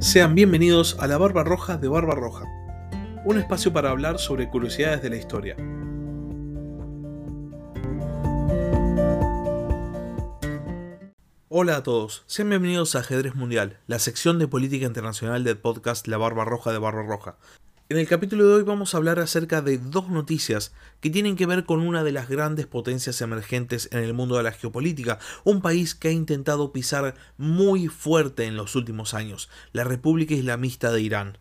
Sean bienvenidos a la Barba Roja de Barba Roja, un espacio para hablar sobre curiosidades de la historia. Hola a todos, sean bienvenidos a Ajedrez Mundial, la sección de política internacional del podcast La Barba Roja de Barba Roja. En el capítulo de hoy vamos a hablar acerca de dos noticias que tienen que ver con una de las grandes potencias emergentes en el mundo de la geopolítica, un país que ha intentado pisar muy fuerte en los últimos años, la República Islamista de Irán.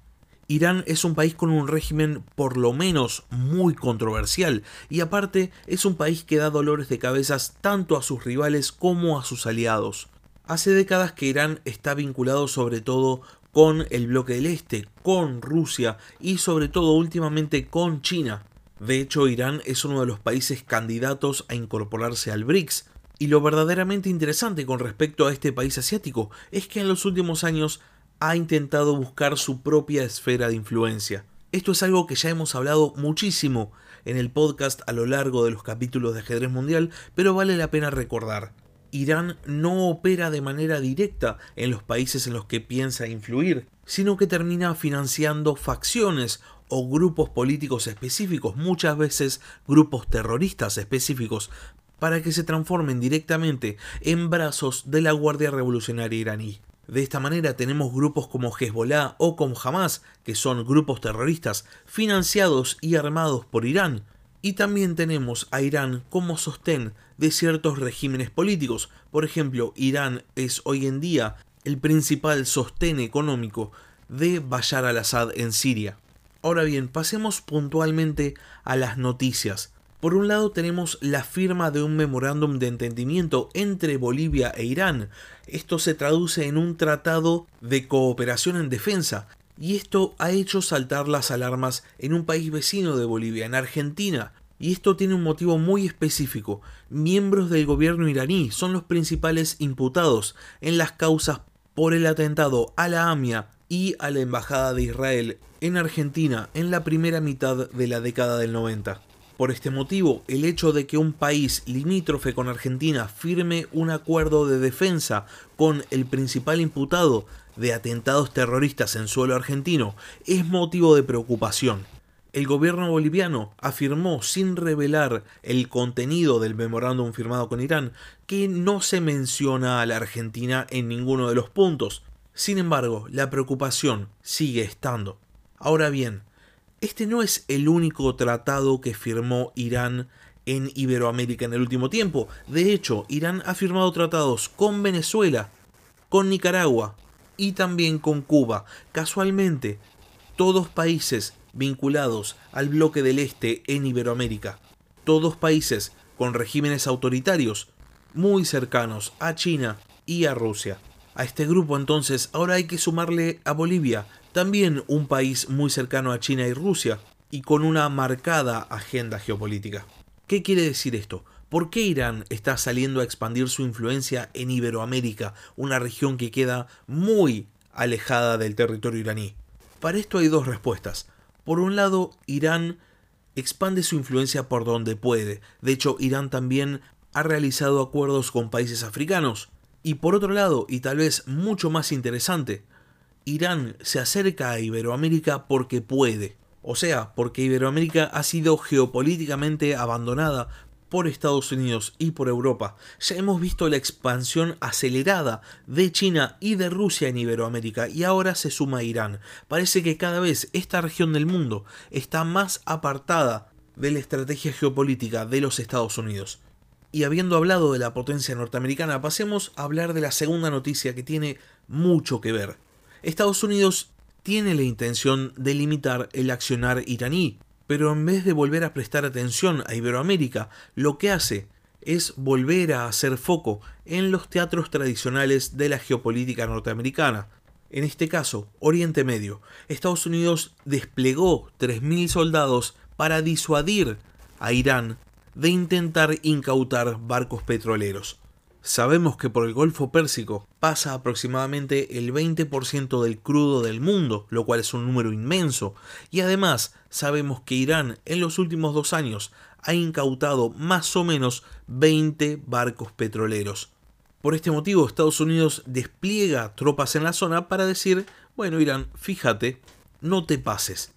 Irán es un país con un régimen por lo menos muy controversial y aparte es un país que da dolores de cabezas tanto a sus rivales como a sus aliados. Hace décadas que Irán está vinculado sobre todo con el bloque del Este, con Rusia y sobre todo últimamente con China. De hecho, Irán es uno de los países candidatos a incorporarse al BRICS. Y lo verdaderamente interesante con respecto a este país asiático es que en los últimos años ha intentado buscar su propia esfera de influencia. Esto es algo que ya hemos hablado muchísimo en el podcast a lo largo de los capítulos de ajedrez mundial, pero vale la pena recordar. Irán no opera de manera directa en los países en los que piensa influir, sino que termina financiando facciones o grupos políticos específicos, muchas veces grupos terroristas específicos, para que se transformen directamente en brazos de la Guardia Revolucionaria iraní. De esta manera tenemos grupos como Hezbollah o como Hamas, que son grupos terroristas financiados y armados por Irán, y también tenemos a Irán como sostén de ciertos regímenes políticos. Por ejemplo, Irán es hoy en día el principal sostén económico de Bashar al-Assad en Siria. Ahora bien, pasemos puntualmente a las noticias. Por un lado tenemos la firma de un memorándum de entendimiento entre Bolivia e Irán. Esto se traduce en un tratado de cooperación en defensa y esto ha hecho saltar las alarmas en un país vecino de Bolivia, en Argentina. Y esto tiene un motivo muy específico. Miembros del gobierno iraní son los principales imputados en las causas por el atentado a la AMIA y a la Embajada de Israel en Argentina en la primera mitad de la década del 90. Por este motivo, el hecho de que un país limítrofe con Argentina firme un acuerdo de defensa con el principal imputado de atentados terroristas en suelo argentino es motivo de preocupación. El gobierno boliviano afirmó sin revelar el contenido del memorándum firmado con Irán que no se menciona a la Argentina en ninguno de los puntos. Sin embargo, la preocupación sigue estando. Ahora bien, este no es el único tratado que firmó Irán en Iberoamérica en el último tiempo. De hecho, Irán ha firmado tratados con Venezuela, con Nicaragua y también con Cuba. Casualmente, todos países vinculados al bloque del Este en Iberoamérica. Todos países con regímenes autoritarios muy cercanos a China y a Rusia. A este grupo entonces ahora hay que sumarle a Bolivia, también un país muy cercano a China y Rusia, y con una marcada agenda geopolítica. ¿Qué quiere decir esto? ¿Por qué Irán está saliendo a expandir su influencia en Iberoamérica, una región que queda muy alejada del territorio iraní? Para esto hay dos respuestas. Por un lado, Irán expande su influencia por donde puede. De hecho, Irán también ha realizado acuerdos con países africanos. Y por otro lado, y tal vez mucho más interesante, Irán se acerca a Iberoamérica porque puede. O sea, porque Iberoamérica ha sido geopolíticamente abandonada por Estados Unidos y por Europa. Ya hemos visto la expansión acelerada de China y de Rusia en Iberoamérica y ahora se suma Irán. Parece que cada vez esta región del mundo está más apartada de la estrategia geopolítica de los Estados Unidos. Y habiendo hablado de la potencia norteamericana, pasemos a hablar de la segunda noticia que tiene mucho que ver. Estados Unidos tiene la intención de limitar el accionar iraní, pero en vez de volver a prestar atención a Iberoamérica, lo que hace es volver a hacer foco en los teatros tradicionales de la geopolítica norteamericana. En este caso, Oriente Medio. Estados Unidos desplegó 3.000 soldados para disuadir a Irán de intentar incautar barcos petroleros. Sabemos que por el Golfo Pérsico pasa aproximadamente el 20% del crudo del mundo, lo cual es un número inmenso, y además sabemos que Irán en los últimos dos años ha incautado más o menos 20 barcos petroleros. Por este motivo Estados Unidos despliega tropas en la zona para decir, Bueno, Irán, fíjate, no te pases.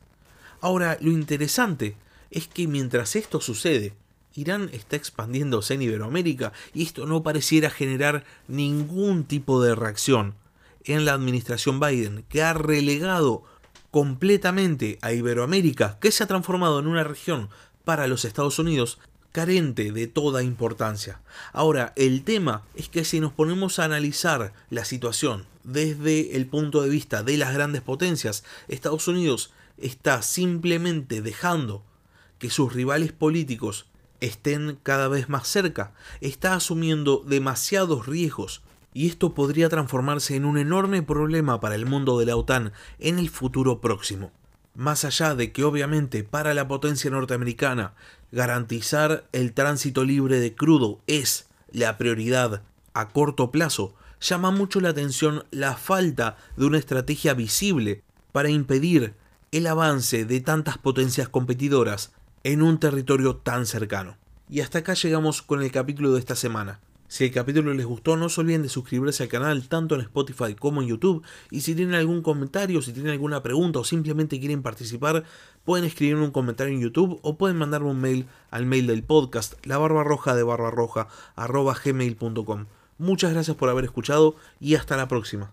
Ahora, lo interesante es que mientras esto sucede, Irán está expandiéndose en Iberoamérica y esto no pareciera generar ningún tipo de reacción en la administración Biden, que ha relegado completamente a Iberoamérica, que se ha transformado en una región para los Estados Unidos carente de toda importancia. Ahora, el tema es que si nos ponemos a analizar la situación desde el punto de vista de las grandes potencias, Estados Unidos está simplemente dejando que sus rivales políticos estén cada vez más cerca, está asumiendo demasiados riesgos y esto podría transformarse en un enorme problema para el mundo de la OTAN en el futuro próximo. Más allá de que obviamente para la potencia norteamericana garantizar el tránsito libre de crudo es la prioridad a corto plazo, llama mucho la atención la falta de una estrategia visible para impedir el avance de tantas potencias competidoras en un territorio tan cercano. Y hasta acá llegamos con el capítulo de esta semana. Si el capítulo les gustó, no se olviden de suscribirse al canal tanto en Spotify como en YouTube. Y si tienen algún comentario, si tienen alguna pregunta o simplemente quieren participar, pueden escribirme un comentario en YouTube o pueden mandarme un mail al mail del podcast, la barba roja de barba roja, arroba gmail.com. Muchas gracias por haber escuchado y hasta la próxima.